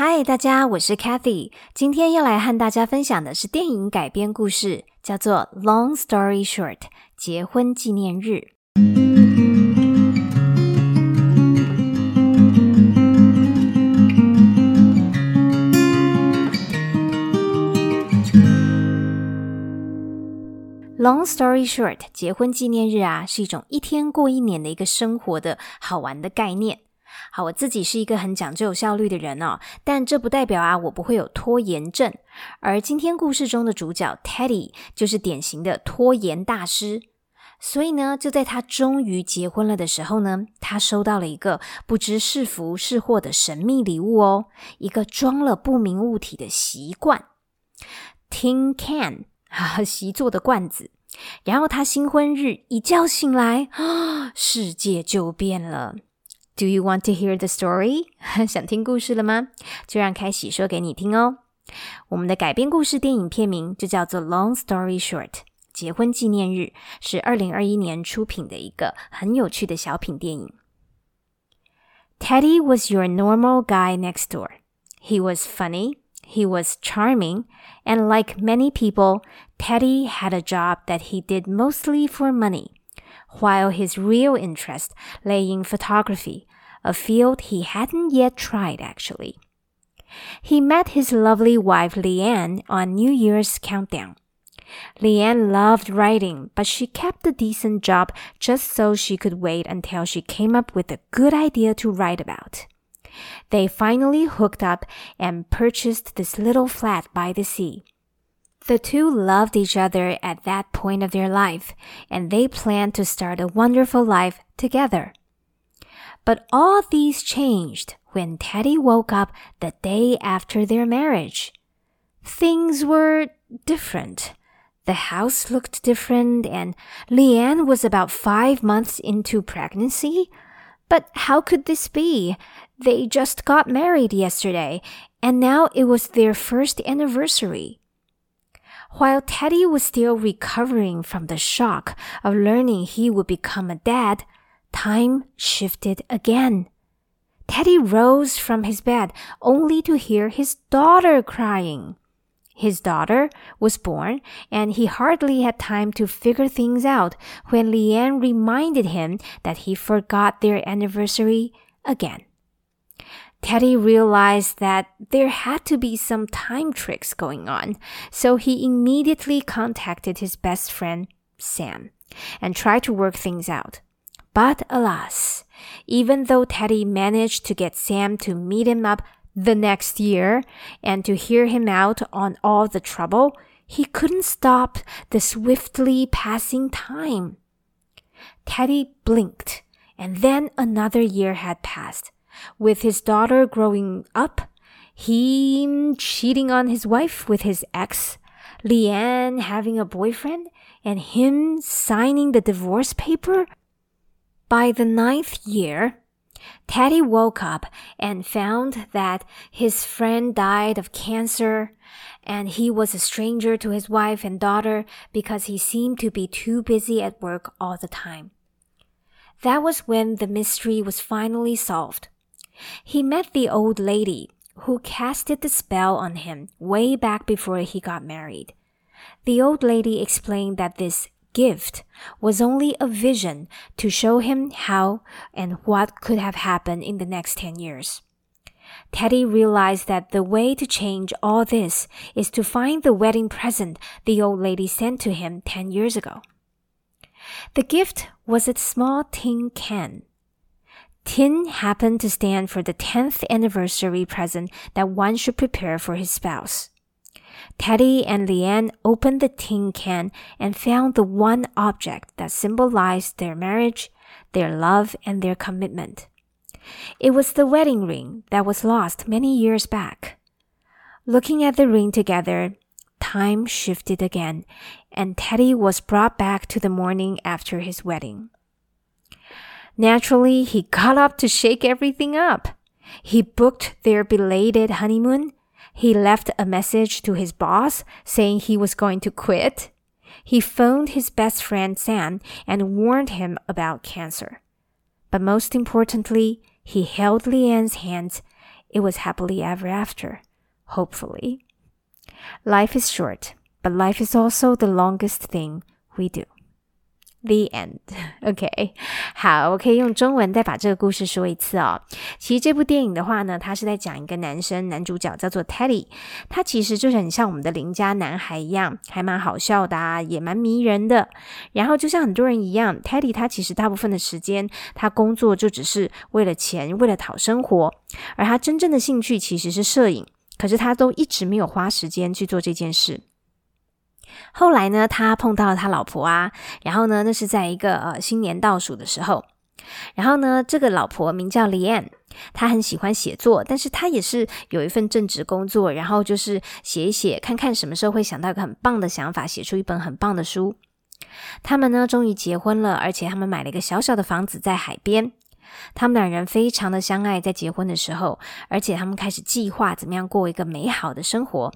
嗨，大家，我是 Kathy。今天要来和大家分享的是电影改编故事，叫做《Long Story Short》结婚纪念日。Long story short，结婚纪念日啊，是一种一天过一年的一个生活的好玩的概念。好，我自己是一个很讲究效率的人哦，但这不代表啊，我不会有拖延症。而今天故事中的主角 Teddy 就是典型的拖延大师。所以呢，就在他终于结婚了的时候呢，他收到了一个不知是福是祸的神秘礼物哦，一个装了不明物体的习惯 （tin can） 啊，习作的罐子。然后他新婚日一觉醒来啊，世界就变了。Do you want to hear the story？想听故事了吗？就让开喜说给你听哦。我们的改编故事电影片名就叫做《Long Story Short》，结婚纪念日是二零二一年出品的一个很有趣的小品电影。Teddy was your normal guy next door. He was funny. He was charming, and like many people, Teddy had a job that he did mostly for money, while his real interest lay in photography, a field he hadn't yet tried actually. He met his lovely wife Leanne on New Year's countdown. Leanne loved writing, but she kept a decent job just so she could wait until she came up with a good idea to write about. They finally hooked up and purchased this little flat by the sea. The two loved each other at that point of their life, and they planned to start a wonderful life together. But all these changed when Teddy woke up the day after their marriage. Things were different. The house looked different, and Leanne was about five months into pregnancy. But how could this be? They just got married yesterday, and now it was their first anniversary. While Teddy was still recovering from the shock of learning he would become a dad, time shifted again. Teddy rose from his bed only to hear his daughter crying. His daughter was born, and he hardly had time to figure things out when Leanne reminded him that he forgot their anniversary again. Teddy realized that there had to be some time tricks going on, so he immediately contacted his best friend, Sam, and tried to work things out. But alas, even though Teddy managed to get Sam to meet him up the next year and to hear him out on all the trouble, he couldn't stop the swiftly passing time. Teddy blinked, and then another year had passed with his daughter growing up, he cheating on his wife with his ex, Leanne having a boyfriend, and him signing the divorce paper. By the ninth year, Teddy woke up and found that his friend died of cancer and he was a stranger to his wife and daughter because he seemed to be too busy at work all the time. That was when the mystery was finally solved. He met the old lady who casted the spell on him way back before he got married. The old lady explained that this gift was only a vision to show him how and what could have happened in the next 10 years. Teddy realized that the way to change all this is to find the wedding present the old lady sent to him 10 years ago. The gift was a small tin can Tin happened to stand for the 10th anniversary present that one should prepare for his spouse. Teddy and Leanne opened the tin can and found the one object that symbolized their marriage, their love, and their commitment. It was the wedding ring that was lost many years back. Looking at the ring together, time shifted again, and Teddy was brought back to the morning after his wedding. Naturally, he got up to shake everything up. He booked their belated honeymoon. He left a message to his boss saying he was going to quit. He phoned his best friend Sam and warned him about cancer. But most importantly, he held Leanne's hands it was happily ever after. Hopefully. Life is short, but life is also the longest thing we do. The end. OK，好，我可以用中文再把这个故事说一次哦。其实这部电影的话呢，它是在讲一个男生，男主角叫做 Teddy，他其实就是很像我们的邻家男孩一样，还蛮好笑的啊，也蛮迷人的。然后就像很多人一样，Teddy 他其实大部分的时间，他工作就只是为了钱，为了讨生活，而他真正的兴趣其实是摄影，可是他都一直没有花时间去做这件事。后来呢，他碰到了他老婆啊，然后呢，那是在一个呃新年倒数的时候，然后呢，这个老婆名叫李安，她很喜欢写作，但是她也是有一份正职工作，然后就是写一写，看看什么时候会想到一个很棒的想法，写出一本很棒的书。他们呢，终于结婚了，而且他们买了一个小小的房子在海边。他们两人非常的相爱，在结婚的时候，而且他们开始计划怎么样过一个美好的生活。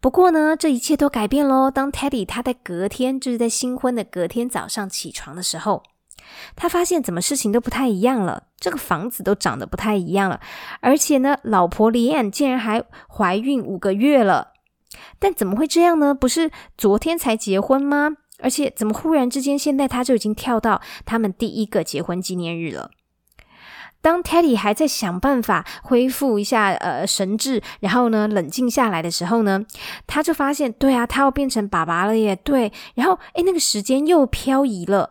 不过呢，这一切都改变喽。当 Teddy 他在隔天，就是在新婚的隔天早上起床的时候，他发现怎么事情都不太一样了。这个房子都长得不太一样了，而且呢，老婆 l 安竟然还怀孕五个月了。但怎么会这样呢？不是昨天才结婚吗？而且怎么忽然之间，现在他就已经跳到他们第一个结婚纪念日了？当 Teddy 还在想办法恢复一下呃神智，然后呢冷静下来的时候呢，他就发现，对啊，他要变成爸爸了耶！对，然后诶，那个时间又漂移了。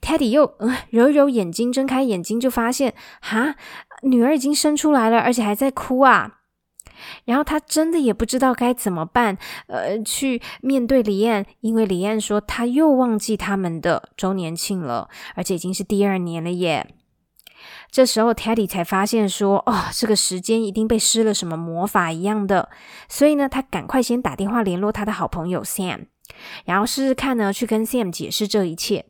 Teddy 又揉揉眼睛，睁开眼睛就发现，哈，女儿已经生出来了，而且还在哭啊。然后他真的也不知道该怎么办，呃，去面对李艳，因为李艳说他又忘记他们的周年庆了，而且已经是第二年了耶。这时候，Teddy 才发现说：“哦，这个时间一定被施了什么魔法一样的。”所以呢，他赶快先打电话联络他的好朋友 Sam，然后试试看呢，去跟 Sam 解释这一切。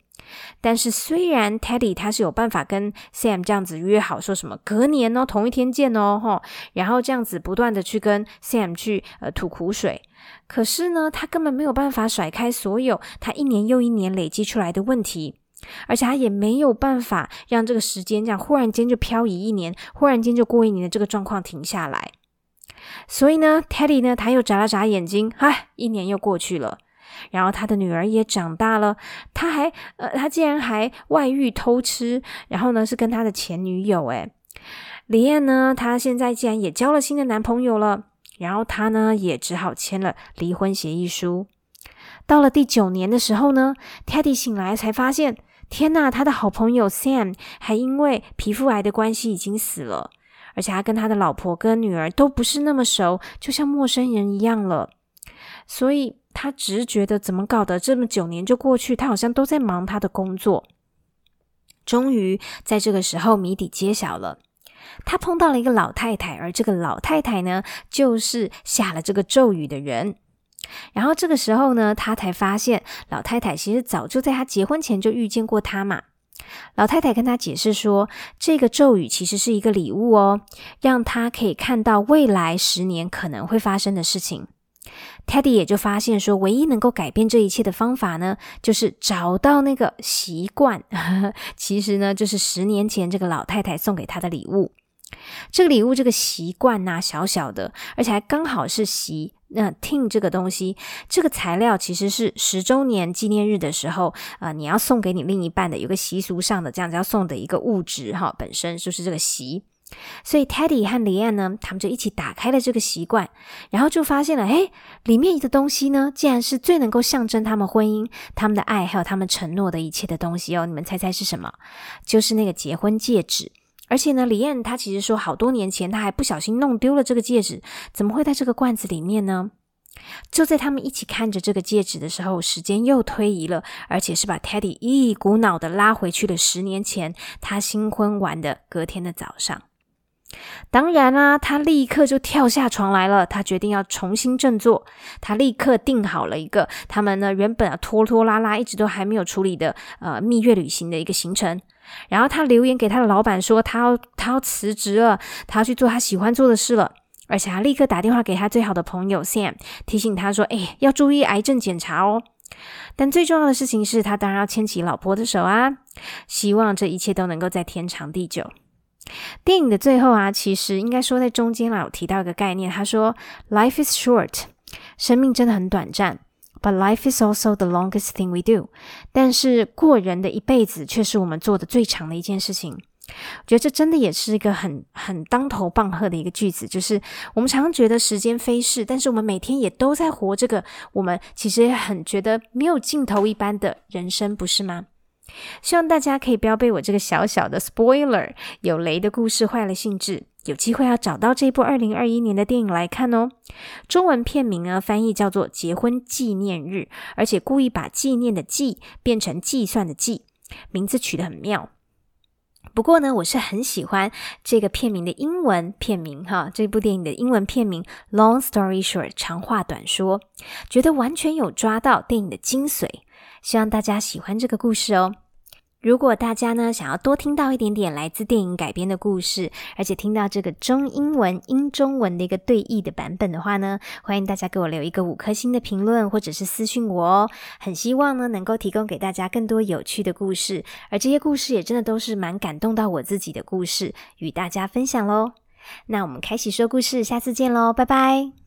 但是，虽然 Teddy 他是有办法跟 Sam 这样子约好，说什么隔年哦，同一天见哦，哈，然后这样子不断的去跟 Sam 去呃吐苦水，可是呢，他根本没有办法甩开所有他一年又一年累积出来的问题。而且他也没有办法让这个时间这样忽然间就漂移一年，忽然间就过一年的这个状况停下来。所以呢，Teddy 呢，他又眨了眨眼睛，唉，一年又过去了。然后他的女儿也长大了，他还呃，他竟然还外遇偷吃，然后呢是跟他的前女友诶李艳呢，她现在竟然也交了新的男朋友了，然后他呢也只好签了离婚协议书。到了第九年的时候呢，Teddy 醒来才发现。天呐，他的好朋友 Sam 还因为皮肤癌的关系已经死了，而且他跟他的老婆跟女儿都不是那么熟，就像陌生人一样了。所以他只是觉得怎么搞的，这么九年就过去，他好像都在忙他的工作。终于在这个时候，谜底揭晓了，他碰到了一个老太太，而这个老太太呢，就是下了这个咒语的人。然后这个时候呢，他才发现老太太其实早就在他结婚前就遇见过他嘛。老太太跟他解释说，这个咒语其实是一个礼物哦，让他可以看到未来十年可能会发生的事情。Teddy 也就发现说，唯一能够改变这一切的方法呢，就是找到那个习惯。其实呢，就是十年前这个老太太送给他的礼物。这个礼物，这个习惯呐，小小的，而且还刚好是习。那 tin 这个东西，这个材料其实是十周年纪念日的时候，呃，你要送给你另一半的，有个习俗上的这样子要送的一个物质哈，本身就是这个习。所以 Teddy 和李安呢，他们就一起打开了这个习惯，然后就发现了，哎，里面的东西呢，竟然是最能够象征他们婚姻、他们的爱，还有他们承诺的一切的东西哦。你们猜猜是什么？就是那个结婚戒指。而且呢，李艳她其实说，好多年前她还不小心弄丢了这个戒指，怎么会在这个罐子里面呢？就在他们一起看着这个戒指的时候，时间又推移了，而且是把 Teddy 一股脑的拉回去了十年前他新婚完的隔天的早上。当然啦，他立刻就跳下床来了，他决定要重新振作。他立刻定好了一个他们呢原本啊拖拖拉拉一直都还没有处理的呃蜜月旅行的一个行程。然后他留言给他的老板说，他要他要辞职了，他要去做他喜欢做的事了，而且他立刻打电话给他最好的朋友 Sam，提醒他说：“哎，要注意癌症检查哦。”但最重要的事情是他当然要牵起老婆的手啊，希望这一切都能够在天长地久。电影的最后啊，其实应该说在中间啦，有提到一个概念，他说：“Life is short，生命真的很短暂。But life is also the longest thing we do。但是过人的一辈子却是我们做的最长的一件事情。我觉得这真的也是一个很很当头棒喝的一个句子，就是我们常常觉得时间飞逝，但是我们每天也都在活这个我们其实很觉得没有尽头一般的人生，不是吗？”希望大家可以不要被我这个小小的 spoiler 有雷的故事坏了兴致，有机会要找到这部二零二一年的电影来看哦。中文片名呢翻译叫做《结婚纪念日》，而且故意把纪念的纪变成计算的计，名字取得很妙。不过呢，我是很喜欢这个片名的英文片名哈，这部电影的英文片名 Long Story Short 长话短说，觉得完全有抓到电影的精髓。希望大家喜欢这个故事哦。如果大家呢想要多听到一点点来自电影改编的故事，而且听到这个中英文英中文的一个对译的版本的话呢，欢迎大家给我留一个五颗星的评论，或者是私信我哦。很希望呢能够提供给大家更多有趣的故事，而这些故事也真的都是蛮感动到我自己的故事，与大家分享喽。那我们开始说故事，下次见喽，拜拜。